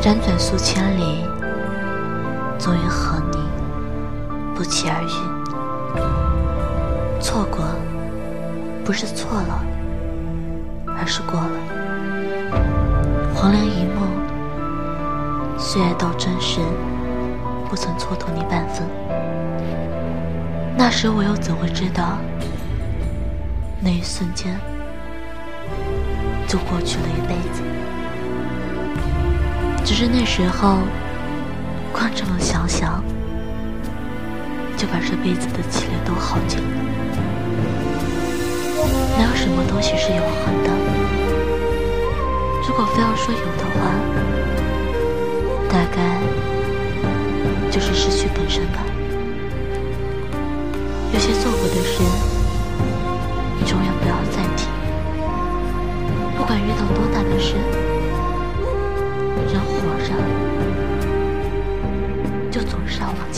辗转数千里，终于和你不期而遇。错过，不是错了，而是过了。黄粱一梦，岁月到真实，不曾蹉跎你半分。那时我又怎会知道，那一瞬间就过去了一辈子。只是那时候，光这么想想，就把这辈子的气力都耗尽了。哪有什么东西是永恒的？如果非要说有的话，大概就是失去本身吧。有些做过的事，你永远不要再提。不管遇到多大的事。人活着就总上要往